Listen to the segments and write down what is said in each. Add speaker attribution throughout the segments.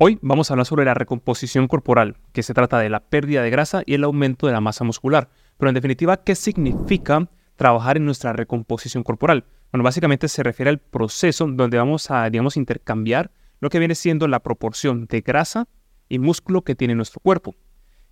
Speaker 1: Hoy vamos a hablar sobre la recomposición corporal, que se trata de la pérdida de grasa y el aumento de la masa muscular. Pero en definitiva, ¿qué significa trabajar en nuestra recomposición corporal? Bueno, básicamente se refiere al proceso donde vamos a, digamos, intercambiar lo que viene siendo la proporción de grasa y músculo que tiene nuestro cuerpo.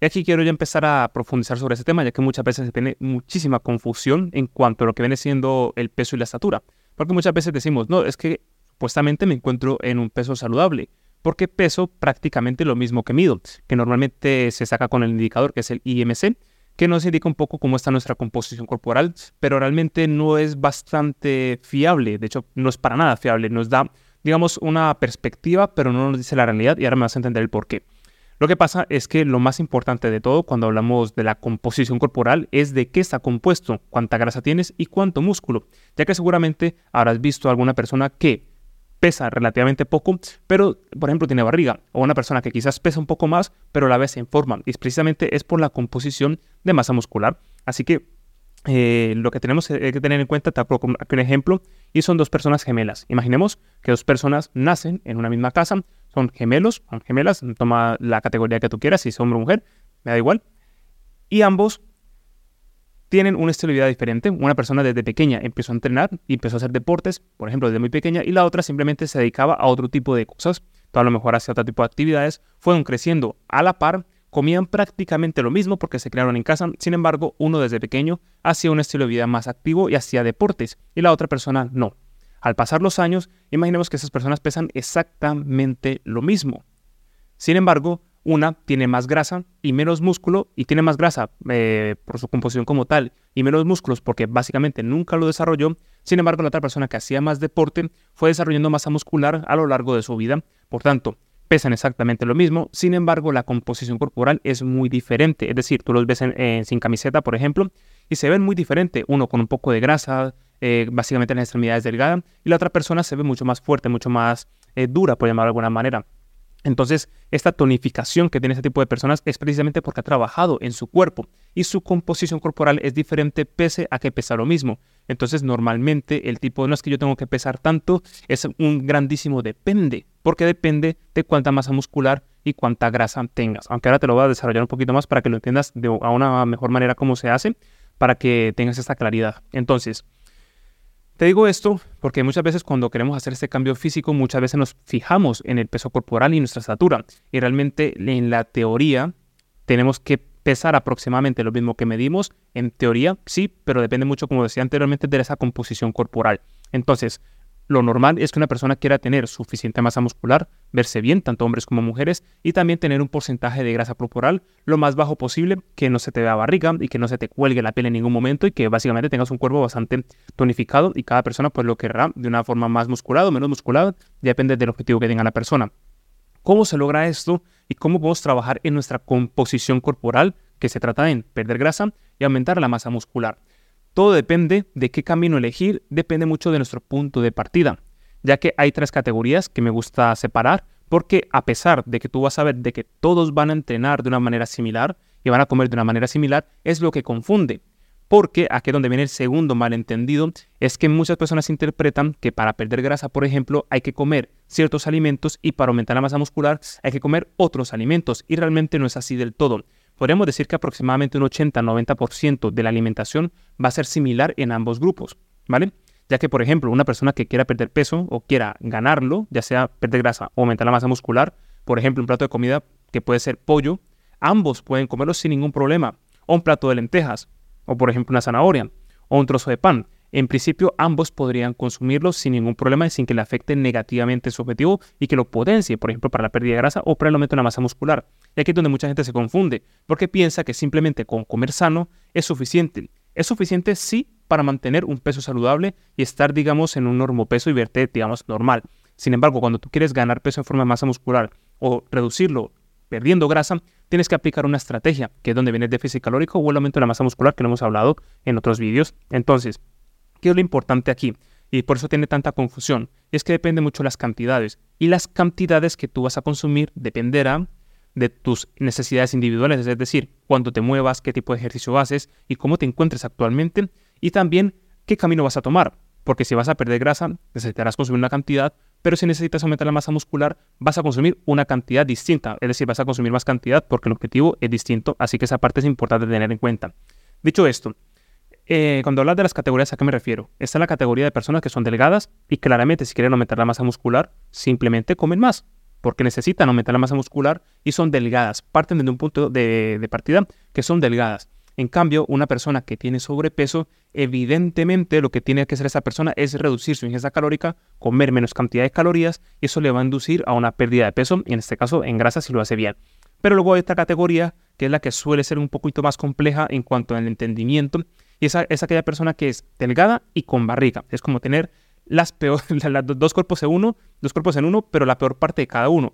Speaker 1: Y aquí quiero ya empezar a profundizar sobre ese tema, ya que muchas veces se tiene muchísima confusión en cuanto a lo que viene siendo el peso y la estatura. Porque muchas veces decimos, no, es que supuestamente me encuentro en un peso saludable, porque peso prácticamente lo mismo que mido, que normalmente se saca con el indicador que es el IMC, que nos indica un poco cómo está nuestra composición corporal, pero realmente no es bastante fiable, de hecho no es para nada fiable, nos da, digamos, una perspectiva, pero no nos dice la realidad y ahora me vas a entender el por qué. Lo que pasa es que lo más importante de todo cuando hablamos de la composición corporal es de qué está compuesto, cuánta grasa tienes y cuánto músculo, ya que seguramente habrás visto a alguna persona que pesa relativamente poco, pero por ejemplo tiene barriga, o una persona que quizás pesa un poco más, pero a la vez en forma, y precisamente es por la composición de masa muscular. Así que eh, lo que tenemos que tener en cuenta, te pongo un ejemplo, y son dos personas gemelas. Imaginemos que dos personas nacen en una misma casa, son gemelos, son gemelas, toma la categoría que tú quieras, si es hombre o mujer, me da igual, y ambos tienen un estilo de vida diferente. Una persona desde pequeña empezó a entrenar y empezó a hacer deportes, por ejemplo, desde muy pequeña, y la otra simplemente se dedicaba a otro tipo de cosas. A lo mejor hacía otro tipo de actividades, fueron creciendo a la par, comían prácticamente lo mismo porque se crearon en casa. Sin embargo, uno desde pequeño hacía un estilo de vida más activo y hacía deportes, y la otra persona no. Al pasar los años, imaginemos que esas personas pesan exactamente lo mismo. Sin embargo, una tiene más grasa y menos músculo y tiene más grasa eh, por su composición como tal y menos músculos porque básicamente nunca lo desarrolló. Sin embargo, la otra persona que hacía más deporte fue desarrollando masa muscular a lo largo de su vida. Por tanto, pesan exactamente lo mismo. Sin embargo, la composición corporal es muy diferente. Es decir, tú los ves sin camiseta, por ejemplo, y se ven muy diferente. Uno con un poco de grasa, eh, básicamente en las extremidades delgadas, y la otra persona se ve mucho más fuerte, mucho más eh, dura, por llamarlo de alguna manera. Entonces, esta tonificación que tiene este tipo de personas es precisamente porque ha trabajado en su cuerpo y su composición corporal es diferente pese a que pesa lo mismo. Entonces, normalmente el tipo no es que yo tengo que pesar tanto, es un grandísimo depende, porque depende de cuánta masa muscular y cuánta grasa tengas. Aunque ahora te lo voy a desarrollar un poquito más para que lo entiendas de a una mejor manera cómo se hace, para que tengas esta claridad. Entonces, te digo esto porque muchas veces cuando queremos hacer este cambio físico, muchas veces nos fijamos en el peso corporal y nuestra estatura. Y realmente en la teoría tenemos que pesar aproximadamente lo mismo que medimos. En teoría sí, pero depende mucho, como decía anteriormente, de esa composición corporal. Entonces, lo normal es que una persona quiera tener suficiente masa muscular, verse bien, tanto hombres como mujeres, y también tener un porcentaje de grasa corporal lo más bajo posible, que no se te vea barriga y que no se te cuelgue la piel en ningún momento y que básicamente tengas un cuerpo bastante tonificado y cada persona pues lo querrá de una forma más musculada o menos musculada, depende del objetivo que tenga la persona. ¿Cómo se logra esto y cómo podemos trabajar en nuestra composición corporal, que se trata en perder grasa y aumentar la masa muscular? Todo depende de qué camino elegir, depende mucho de nuestro punto de partida, ya que hay tres categorías que me gusta separar, porque a pesar de que tú vas a ver de que todos van a entrenar de una manera similar y van a comer de una manera similar, es lo que confunde. Porque aquí es donde viene el segundo malentendido, es que muchas personas interpretan que para perder grasa, por ejemplo, hay que comer ciertos alimentos y para aumentar la masa muscular hay que comer otros alimentos. Y realmente no es así del todo podríamos decir que aproximadamente un 80-90% de la alimentación va a ser similar en ambos grupos, ¿vale? Ya que, por ejemplo, una persona que quiera perder peso o quiera ganarlo, ya sea perder grasa o aumentar la masa muscular, por ejemplo, un plato de comida que puede ser pollo, ambos pueden comerlo sin ningún problema. O un plato de lentejas, o por ejemplo una zanahoria, o un trozo de pan. En principio, ambos podrían consumirlo sin ningún problema y sin que le afecte negativamente su objetivo y que lo potencie, por ejemplo, para la pérdida de grasa o para el aumento de la masa muscular. Y aquí es donde mucha gente se confunde, porque piensa que simplemente con comer sano es suficiente. Es suficiente, sí, para mantener un peso saludable y estar, digamos, en un normopeso y verte, digamos, normal. Sin embargo, cuando tú quieres ganar peso en forma de masa muscular o reducirlo perdiendo grasa, tienes que aplicar una estrategia, que es donde viene el déficit calórico o el aumento de la masa muscular, que lo hemos hablado en otros vídeos. Entonces, ¿Qué es lo importante aquí? Y por eso tiene tanta confusión. Es que depende mucho de las cantidades. Y las cantidades que tú vas a consumir dependerán de tus necesidades individuales, es decir, cuánto te muevas, qué tipo de ejercicio haces y cómo te encuentres actualmente. Y también qué camino vas a tomar. Porque si vas a perder grasa, necesitarás consumir una cantidad, pero si necesitas aumentar la masa muscular, vas a consumir una cantidad distinta, es decir, vas a consumir más cantidad porque el objetivo es distinto, así que esa parte es importante tener en cuenta. Dicho esto, eh, cuando hablas de las categorías, ¿a qué me refiero? Esta es la categoría de personas que son delgadas y claramente si quieren aumentar la masa muscular, simplemente comen más, porque necesitan aumentar la masa muscular y son delgadas. Parten de un punto de, de partida que son delgadas. En cambio, una persona que tiene sobrepeso, evidentemente lo que tiene que hacer esa persona es reducir su ingesta calórica, comer menos cantidad de calorías y eso le va a inducir a una pérdida de peso, y en este caso en grasa si lo hace bien. Pero luego hay esta categoría que es la que suele ser un poquito más compleja en cuanto al entendimiento y esa es aquella persona que es delgada y con barriga. Es como tener las peor, las dos cuerpos en uno, dos cuerpos en uno, pero la peor parte de cada uno.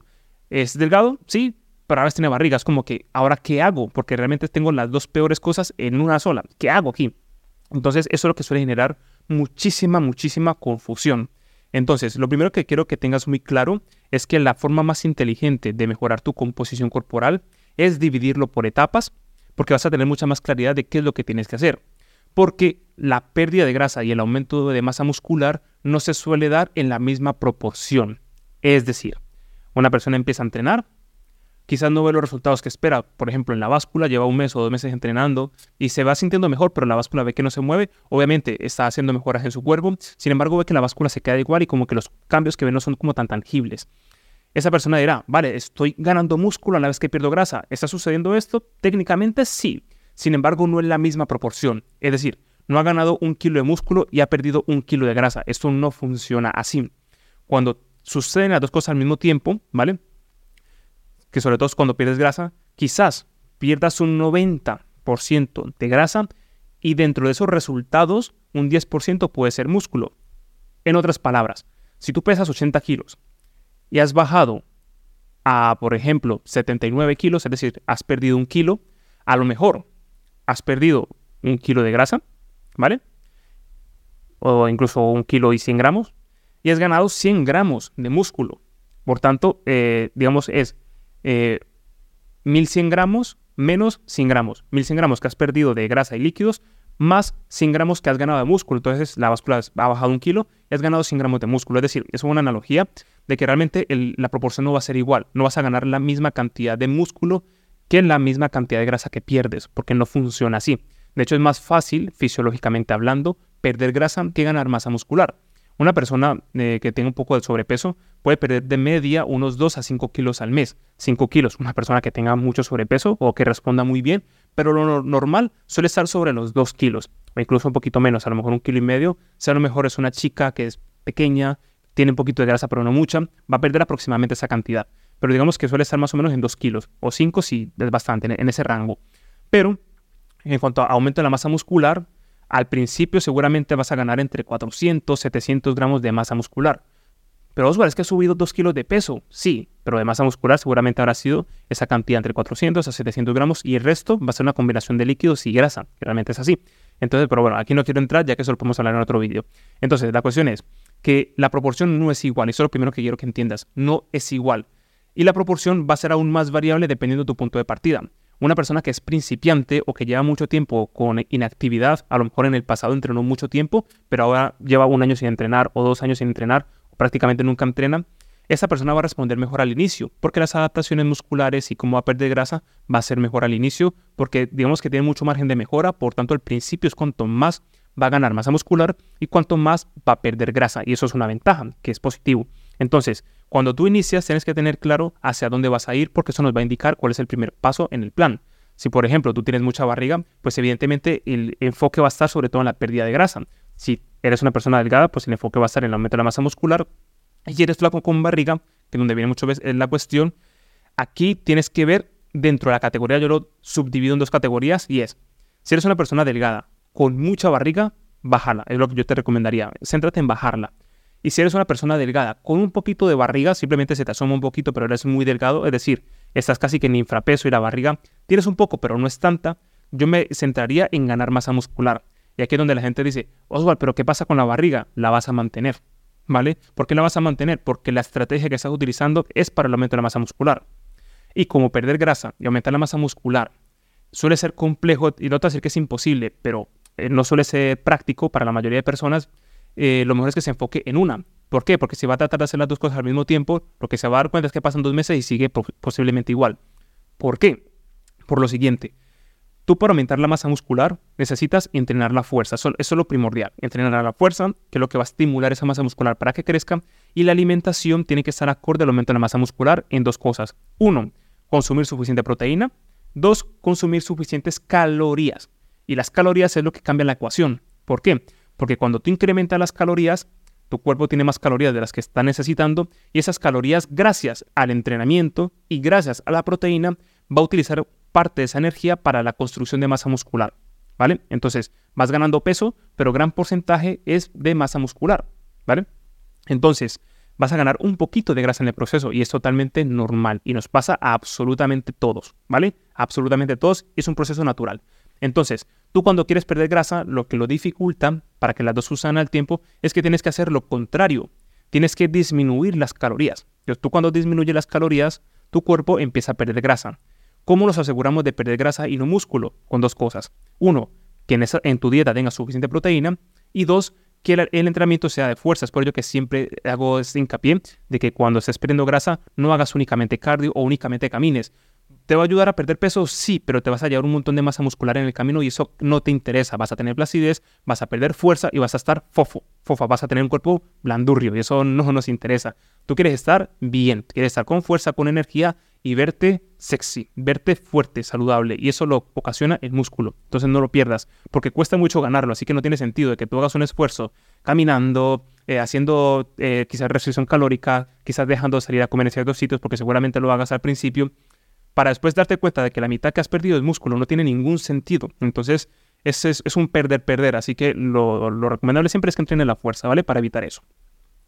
Speaker 1: Es delgado, sí, pero ahora tiene barriga. Es como que, ¿ahora qué hago? Porque realmente tengo las dos peores cosas en una sola. ¿Qué hago aquí? Entonces, eso es lo que suele generar muchísima, muchísima confusión. Entonces, lo primero que quiero que tengas muy claro es que la forma más inteligente de mejorar tu composición corporal es dividirlo por etapas, porque vas a tener mucha más claridad de qué es lo que tienes que hacer. Porque la pérdida de grasa y el aumento de masa muscular no se suele dar en la misma proporción. Es decir, una persona empieza a entrenar, quizás no ve los resultados que espera. Por ejemplo, en la báscula lleva un mes o dos meses entrenando y se va sintiendo mejor, pero la báscula ve que no se mueve. Obviamente está haciendo mejoras en su cuerpo, sin embargo ve que la báscula se queda igual y como que los cambios que ve no son como tan tangibles. Esa persona dirá, vale, estoy ganando músculo a la vez que pierdo grasa. ¿Está sucediendo esto? Técnicamente sí. Sin embargo, no es la misma proporción. Es decir, no ha ganado un kilo de músculo y ha perdido un kilo de grasa. Esto no funciona así. Cuando suceden las dos cosas al mismo tiempo, ¿vale? que sobre todo cuando pierdes grasa, quizás pierdas un 90% de grasa y dentro de esos resultados un 10% puede ser músculo. En otras palabras, si tú pesas 80 kilos y has bajado a, por ejemplo, 79 kilos, es decir, has perdido un kilo, a lo mejor has perdido un kilo de grasa, ¿vale? O incluso un kilo y 100 gramos, y has ganado 100 gramos de músculo. Por tanto, eh, digamos, es 1100 eh, gramos menos 100 gramos. 1100 gramos que has perdido de grasa y líquidos más 100 gramos que has ganado de músculo. Entonces la báscula ha bajado un kilo y has ganado 100 gramos de músculo. Es decir, es una analogía de que realmente la proporción no va a ser igual. No vas a ganar la misma cantidad de músculo que la misma cantidad de grasa que pierdes, porque no funciona así. De hecho, es más fácil, fisiológicamente hablando, perder grasa que ganar masa muscular. Una persona eh, que tenga un poco de sobrepeso puede perder de media unos 2 a 5 kilos al mes. 5 kilos, una persona que tenga mucho sobrepeso o que responda muy bien, pero lo normal suele estar sobre los 2 kilos, o incluso un poquito menos, a lo mejor un kilo y medio. Si a lo mejor es una chica que es pequeña, tiene un poquito de grasa, pero no mucha, va a perder aproximadamente esa cantidad. Pero digamos que suele estar más o menos en 2 kilos, o 5 si es bastante, en ese rango. Pero en cuanto a aumento de la masa muscular, al principio seguramente vas a ganar entre 400, 700 gramos de masa muscular. Pero Oswald, es que ha subido 2 kilos de peso. Sí, pero de masa muscular seguramente habrá sido esa cantidad entre 400 a 700 gramos y el resto va a ser una combinación de líquidos y grasa, que realmente es así. Entonces, pero bueno, aquí no quiero entrar ya que eso lo podemos hablar en otro vídeo. Entonces, la cuestión es que la proporción no es igual, y eso es lo primero que quiero que entiendas, no es igual. Y la proporción va a ser aún más variable dependiendo de tu punto de partida una persona que es principiante o que lleva mucho tiempo con inactividad, a lo mejor en el pasado entrenó mucho tiempo, pero ahora lleva un año sin entrenar o dos años sin entrenar, o prácticamente nunca entrena, esa persona va a responder mejor al inicio, porque las adaptaciones musculares y cómo va a perder grasa va a ser mejor al inicio, porque digamos que tiene mucho margen de mejora, por tanto el principio es cuanto más va a ganar masa muscular y cuanto más va a perder grasa, y eso es una ventaja, que es positivo. Entonces, cuando tú inicias, tienes que tener claro hacia dónde vas a ir porque eso nos va a indicar cuál es el primer paso en el plan. Si, por ejemplo, tú tienes mucha barriga, pues evidentemente el enfoque va a estar sobre todo en la pérdida de grasa. Si eres una persona delgada, pues el enfoque va a estar en el aumento de la masa muscular. Y eres flaco con barriga, que es donde viene mucho veces la cuestión, aquí tienes que ver dentro de la categoría, yo lo subdivido en dos categorías y es, si eres una persona delgada con mucha barriga, bájala, es lo que yo te recomendaría. Céntrate en bajarla. Y si eres una persona delgada con un poquito de barriga, simplemente se te asoma un poquito, pero eres muy delgado, es decir, estás casi que en infrapeso y la barriga tienes un poco, pero no es tanta, yo me centraría en ganar masa muscular. Y aquí es donde la gente dice, Oswald, pero ¿qué pasa con la barriga? La vas a mantener, ¿vale? ¿Por qué la vas a mantener? Porque la estrategia que estás utilizando es para el aumento de la masa muscular. Y como perder grasa y aumentar la masa muscular suele ser complejo, y no te voy a decir que es imposible, pero eh, no suele ser práctico para la mayoría de personas, eh, lo mejor es que se enfoque en una. ¿Por qué? Porque si va a tratar de hacer las dos cosas al mismo tiempo, lo que se va a dar cuenta es que pasan dos meses y sigue posiblemente igual. ¿Por qué? Por lo siguiente, tú para aumentar la masa muscular necesitas entrenar la fuerza. Eso, eso, es lo primordial. Entrenar la fuerza, que es lo que va a estimular esa masa muscular para que crezca. Y la alimentación tiene que estar acorde al aumento de la masa muscular en dos cosas. Uno, consumir suficiente proteína. Dos, consumir suficientes calorías. Y las calorías es lo que cambia la ecuación. ¿Por qué? Porque cuando tú incrementas las calorías, tu cuerpo tiene más calorías de las que está necesitando y esas calorías, gracias al entrenamiento y gracias a la proteína, va a utilizar parte de esa energía para la construcción de masa muscular. ¿Vale? Entonces, vas ganando peso, pero gran porcentaje es de masa muscular. ¿Vale? Entonces, vas a ganar un poquito de grasa en el proceso y es totalmente normal y nos pasa a absolutamente todos, ¿vale? Absolutamente todos, es un proceso natural. Entonces, tú cuando quieres perder grasa, lo que lo dificulta para que las dos usan al tiempo es que tienes que hacer lo contrario. Tienes que disminuir las calorías. Entonces, tú cuando disminuyes las calorías, tu cuerpo empieza a perder grasa. ¿Cómo nos aseguramos de perder grasa y no músculo? Con dos cosas. Uno, que en, tu dieta tenga suficiente proteína. Y dos, que el, entrenamiento sea de fuerza. Es por ello que siempre hago este hincapié de que cuando estés perdiendo grasa, no hagas únicamente cardio o únicamente camines. ¿Te va a ayudar a perder peso? Sí, pero te vas a llevar un montón de masa muscular en el camino y eso no te interesa. Vas a tener placidez, vas a perder fuerza y vas a estar fofo, fofa, vas a tener un cuerpo blandurrio y eso no nos interesa. Tú quieres estar bien, quieres estar con fuerza, con energía y verte sexy, verte fuerte, saludable y eso lo ocasiona el músculo. Entonces no lo pierdas porque cuesta mucho ganarlo, así que no tiene sentido de que tú hagas un esfuerzo caminando, eh, haciendo eh, quizás restricción calórica, quizás dejando de salir a comer en ciertos sitios porque seguramente lo hagas al principio para después darte cuenta de que la mitad que has perdido es músculo, no tiene ningún sentido. Entonces, es, es, un perder-perder, así que lo, recomendable siempre es que entrenen la fuerza, ¿vale? Para evitar eso.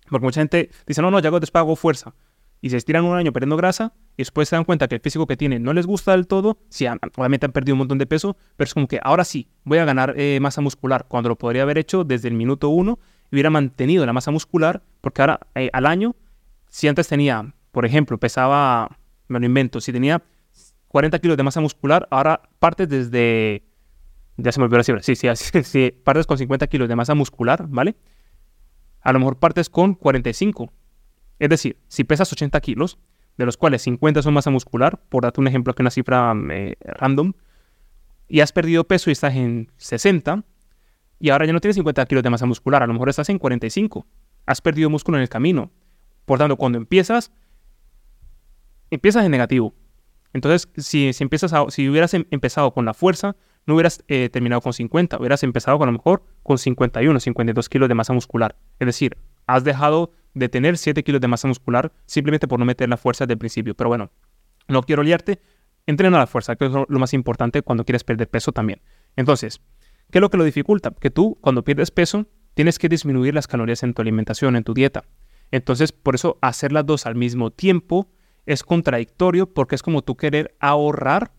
Speaker 1: Porque mucha gente dice, no, no, ya después hago fuerza. Y se estiran un año perdiendo grasa y después se dan cuenta que el físico que tienen no les gusta del todo. Sí, obviamente han perdido un montón de peso, pero es como que ahora sí, voy a ganar eh, masa muscular, cuando lo podría haber hecho desde el minuto uno hubiera mantenido la masa muscular, porque ahora eh, al año, si antes tenía, por ejemplo, pesaba, me lo invento, si tenía 40 kilos de masa muscular, ahora partes desde... Ya se me olvidó la cifra. Sí, sí, sí, partes con 50 kilos de masa muscular, ¿vale? A lo mejor partes con 45. Es decir, si pesas 80 kilos, de los cuales 50 son masa muscular, por darte un ejemplo que una cifra eh, random, y has perdido peso y estás en 60, y ahora ya no tienes 50 kilos de masa muscular, a lo mejor estás en 45. Has perdido músculo en el camino. Por tanto, cuando empiezas, empiezas en negativo. Entonces, si, si, empiezas si hubieras em, empezado con la fuerza, no hubieras eh, terminado con 50, hubieras empezado con, a lo mejor con 51, 52 kilos de masa muscular. Es decir, has dejado de tener 7 kilos de masa muscular simplemente por no meter la fuerza desde principio. Pero bueno, no quiero liarte, entrena la fuerza, que es lo más importante cuando quieres perder peso también. Entonces, ¿qué es lo que lo dificulta? Que tú, cuando pierdes peso, tienes que disminuir las calorías en tu alimentación, en tu dieta. Entonces, por eso hacer las dos al mismo tiempo es contradictorio porque es como tú querer ahorrar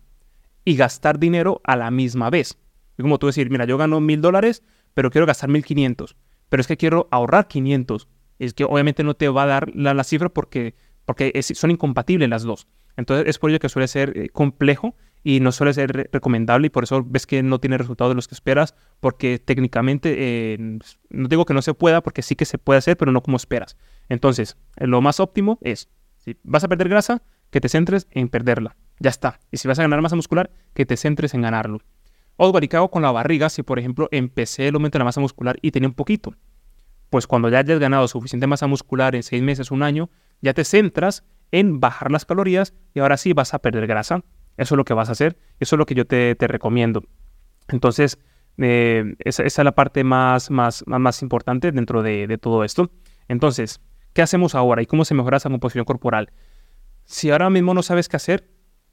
Speaker 1: y gastar dinero a la misma vez. Es como tú decir, mira, yo gano mil dólares, pero quiero gastar mil quinientos. Pero es que quiero ahorrar 500. Es que obviamente no te va a dar la, cifra porque, porque son incompatibles las dos. Entonces es por ello que suele ser eh, complejo y no suele ser recomendable y por eso ves que no tiene resultados de los que esperas porque técnicamente eh, no digo que no se pueda porque sí que se puede hacer pero no como esperas. Entonces lo más óptimo es si vas a perder grasa, que te centres en perderla. Ya está. Y si vas a ganar masa muscular, que te centres en ganarlo. O hago con la barriga si, por ejemplo, empecé el aumento de la masa muscular y tenía un poquito. Pues cuando ya hayas ganado suficiente masa muscular en seis meses, un año, ya te centras en bajar las calorías y ahora sí vas a perder grasa. Eso es lo que vas a hacer. Eso es lo que yo te, recomiendo. Entonces, eh, esa, es la parte más, más, más, importante dentro de, de todo esto. Entonces, ¿Qué hacemos ahora y cómo se mejora esa composición corporal? Si ahora mismo no sabes qué hacer,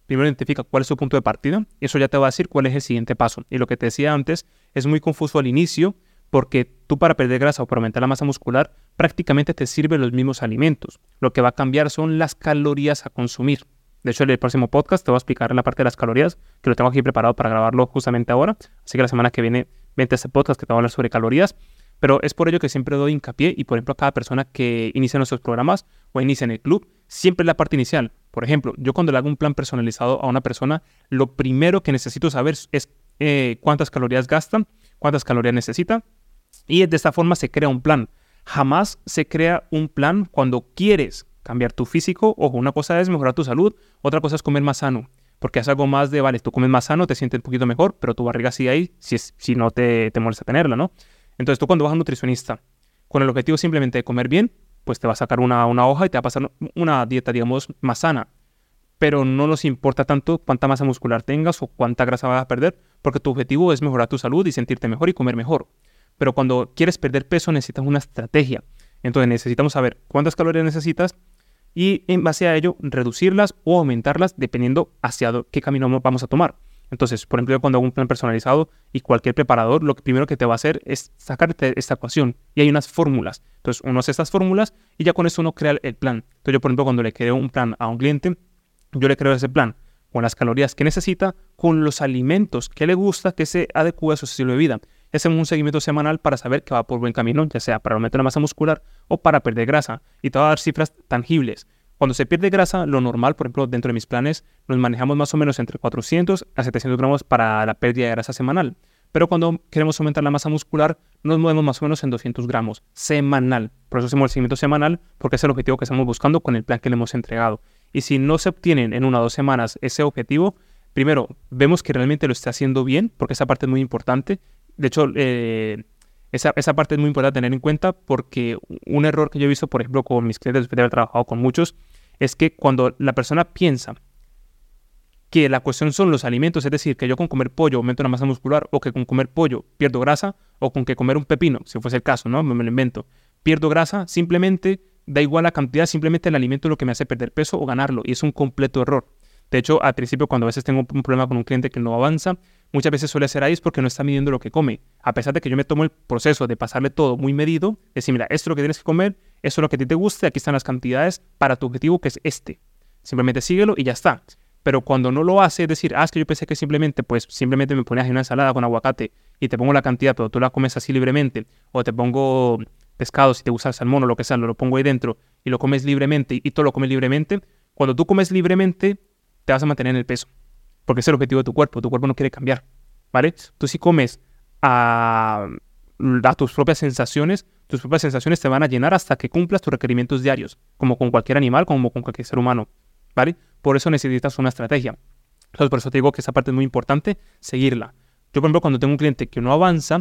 Speaker 1: primero identifica cuál es tu punto de partida y eso ya te va a decir cuál es el siguiente paso. Y lo que te decía antes es muy confuso al inicio porque tú para perder grasa o para aumentar la masa muscular prácticamente te sirven los mismos alimentos. Lo que va a cambiar son las calorías a consumir. De hecho, en el próximo podcast te voy a explicar en la parte de las calorías, que lo tengo aquí preparado para grabarlo justamente ahora. Así que la semana que viene vente a este podcast que te va a hablar sobre calorías. Pero es por ello que siempre doy hincapié y, por ejemplo, a cada persona que inicia nuestros programas o inicia en el club, siempre la parte inicial. Por ejemplo, yo cuando le hago un plan personalizado a una persona, lo primero que necesito saber es eh, cuántas calorías gastan, cuántas calorías necesita y de esta forma se crea un plan. Jamás se crea un plan cuando quieres cambiar tu físico. Ojo, una cosa es mejorar tu salud, otra cosa es comer más sano. Porque es algo más de, vale, tú comes más sano, te sientes un poquito mejor, pero tu barriga sigue ahí si, es, si no te, te molesta tenerla, ¿no? Entonces tú cuando vas a un nutricionista con el objetivo simplemente de comer bien, pues te va a sacar una, una hoja y te va a pasar una dieta, digamos, más sana. Pero no nos importa tanto cuánta masa muscular tengas o cuánta grasa vas a perder, porque tu objetivo es mejorar tu salud y sentirte mejor y comer mejor. Pero cuando quieres perder peso necesitas una estrategia. Entonces necesitamos saber cuántas calorías necesitas y en base a ello reducirlas o aumentarlas dependiendo hacia qué camino vamos a tomar. Entonces, por ejemplo, cuando hago un plan personalizado y cualquier preparador, lo primero que te va a hacer es sacarte esta ecuación y hay unas fórmulas. Entonces, uno hace estas fórmulas y ya con eso uno crea el plan. Entonces, yo, por ejemplo, cuando le creo un plan a un cliente, yo le creo ese plan con las calorías que necesita, con los alimentos que le gusta, que se adecue a su estilo de vida hacemos un seguimiento semanal para saber que va por buen camino, ya sea para aumentar la masa muscular o para perder grasa. Y te voy a dar cifras tangibles. Cuando se pierde grasa, lo normal, por ejemplo, dentro de mis planes, nos manejamos más o menos entre 400 a 700 gramos para la pérdida de grasa semanal. Pero cuando queremos aumentar la masa muscular, nos movemos más o menos en 200 gramos semanal. Por eso hacemos el seguimiento semanal, porque es el objetivo que estamos buscando con el plan que le hemos entregado. Y si no se obtienen en una o dos semanas ese objetivo, primero, vemos que realmente lo está haciendo bien, porque esa parte es muy importante, de hecho, eh, esa, parte es muy importante tener en cuenta porque un error que yo he visto, por ejemplo, con mis clientes, después de haber trabajado con muchos, es que cuando la persona piensa que la cuestión son los alimentos, es decir, que yo con comer pollo aumento la masa muscular, o que con comer pollo pierdo grasa, o con que comer un pepino, si fuese el caso, ¿no? Me, me lo invento, pierdo grasa, simplemente da igual la cantidad, simplemente el alimento es lo que me hace perder peso o ganarlo, y es un completo error. De hecho, al principio, cuando a veces tengo un problema con un cliente que no avanza, muchas veces suele ser ahí es porque no está midiendo lo que come. A pesar de que yo me tomo el proceso de pasarle todo muy medido, decir, mira, esto es lo que tienes que comer, esto es lo que a ti te guste, aquí están las cantidades para tu objetivo que es este. Simplemente síguelo y ya está. Pero cuando no lo hace, es decir, ah, es que yo pensé que simplemente, pues simplemente me ponías una ensalada con aguacate y te pongo la cantidad, pero tú la comes así libremente, o te pongo pescado si te gusta el salmón o lo que sea, lo, pongo ahí dentro y lo comes libremente y todo lo comes libremente, cuando tú comes libremente, te vas a mantener en el peso, porque es el objetivo de tu cuerpo, tu cuerpo no quiere cambiar, ¿vale? Tú si comes a, tus propias sensaciones, tus propias sensaciones te van a llenar hasta que cumplas tus requerimientos diarios, como con cualquier animal, como con cualquier ser humano, ¿vale? Por eso necesitas una estrategia. Entonces, por eso te digo que esa parte es muy importante, seguirla. Yo, por ejemplo, cuando tengo un cliente que no avanza,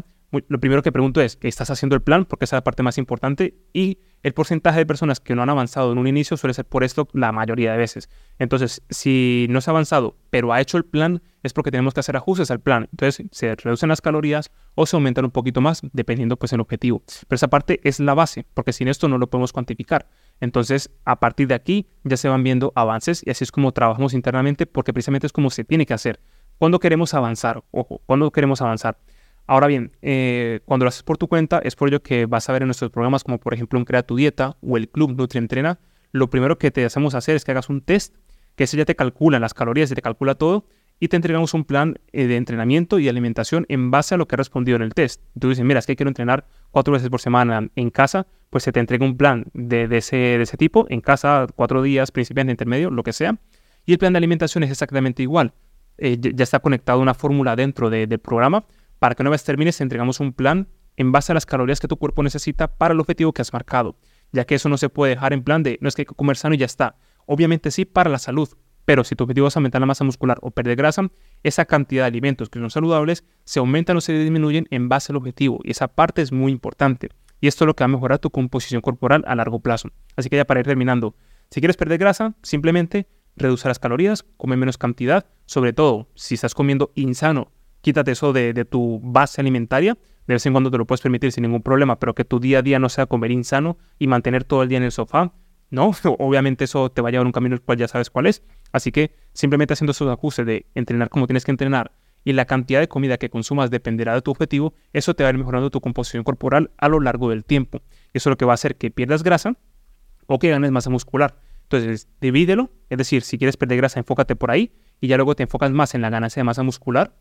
Speaker 1: lo primero que pregunto es, ¿estás haciendo el plan? Porque esa es la parte más importante. Y el porcentaje de personas que no han avanzado en un inicio suele ser por esto la mayoría de veces. Entonces, si no se ha avanzado, pero ha hecho el plan, es porque tenemos que hacer ajustes al plan. Entonces, se reducen las calorías o se aumentan un poquito más, dependiendo pues el objetivo. Pero esa parte es la base, porque sin esto no lo podemos cuantificar. Entonces, a partir de aquí ya se van viendo avances y así es como trabajamos internamente, porque precisamente es como se tiene que hacer. ¿Cuándo queremos avanzar? Ojo, ¿cuándo queremos avanzar? Ahora bien, eh, cuando lo haces por tu cuenta, es por ello que vas a ver en nuestros programas como por ejemplo un Crea tu Dieta o el Club NutriEntrena, lo primero que te hacemos hacer es que hagas un test, que ese ya te calcula las calorías y te calcula todo, y te entregamos un plan eh, de entrenamiento y alimentación en base a lo que has respondido en el test. Tú dices, mira, es que quiero entrenar cuatro veces por semana en casa, pues se te entrega un plan de, ese, de ese tipo, en casa, cuatro días, principiante, intermedio, lo que sea. Y el plan de alimentación es exactamente igual. Eh, ya está conectado una fórmula dentro del programa para que una vez termines, entregamos un plan en base a las calorías que tu cuerpo necesita para el objetivo que has marcado, ya que eso no se puede dejar en plan de no es que hay que comer sano y ya está. Obviamente sí para la salud, pero si tu objetivo es aumentar la masa muscular o perder grasa, esa cantidad de alimentos que son saludables se aumentan o se disminuyen en base al objetivo y esa parte es muy importante. Y esto es lo que va a mejorar tu composición corporal a largo plazo. Así que ya para ir terminando, si quieres perder grasa, simplemente reduce las calorías, come menos cantidad, sobre todo si estás comiendo insano quítate eso de, tu base alimentaria. De vez en cuando te lo puedes permitir sin ningún problema, pero que tu día a día no sea comer insano y mantener todo el día en el sofá. No, obviamente eso te va a llevar un camino el cual ya sabes cuál es. Así que simplemente haciendo esos ajustes de entrenar como tienes que entrenar y la cantidad de comida que consumas dependerá de tu objetivo, eso te va a ir mejorando tu composición corporal a lo largo del tiempo. Eso es lo que va a hacer que pierdas grasa o que ganes masa muscular. Entonces, divídelo, es decir, si quieres perder grasa, enfócate por ahí y ya luego te enfocas más en la ganancia de masa muscular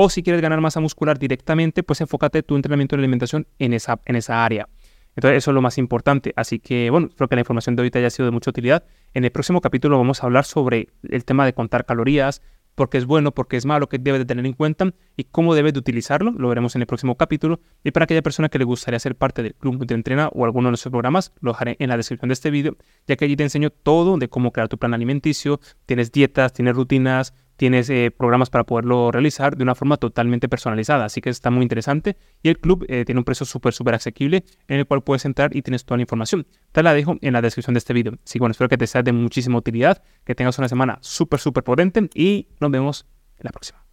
Speaker 1: o si quieres ganar masa muscular directamente, pues enfócate tu entrenamiento de alimentación en esa, en esa área. Entonces eso es lo más importante. Así que bueno, espero que la información de hoy te haya sido de mucha utilidad. En el próximo capítulo vamos a hablar sobre el tema de contar calorías, por qué es bueno, por qué es malo, qué debes de tener en cuenta y cómo debes de utilizarlo. Lo veremos en el próximo capítulo. Y para aquella persona que le gustaría ser parte del Club de Entrena o alguno de nuestros programas, lo dejaré en la descripción de este vídeo, ya que allí te enseño todo de cómo crear tu plan alimenticio. Tienes dietas, tienes rutinas, tienes eh, programas para poderlo realizar de una forma totalmente personalizada, así que está muy interesante y el club eh, tiene un precio súper, súper asequible en el cual puedes entrar y tienes toda la información. Te la dejo en la descripción de este video. Así que bueno, espero que te sea de muchísima utilidad, que tengas una semana súper, súper potente y nos vemos en la próxima.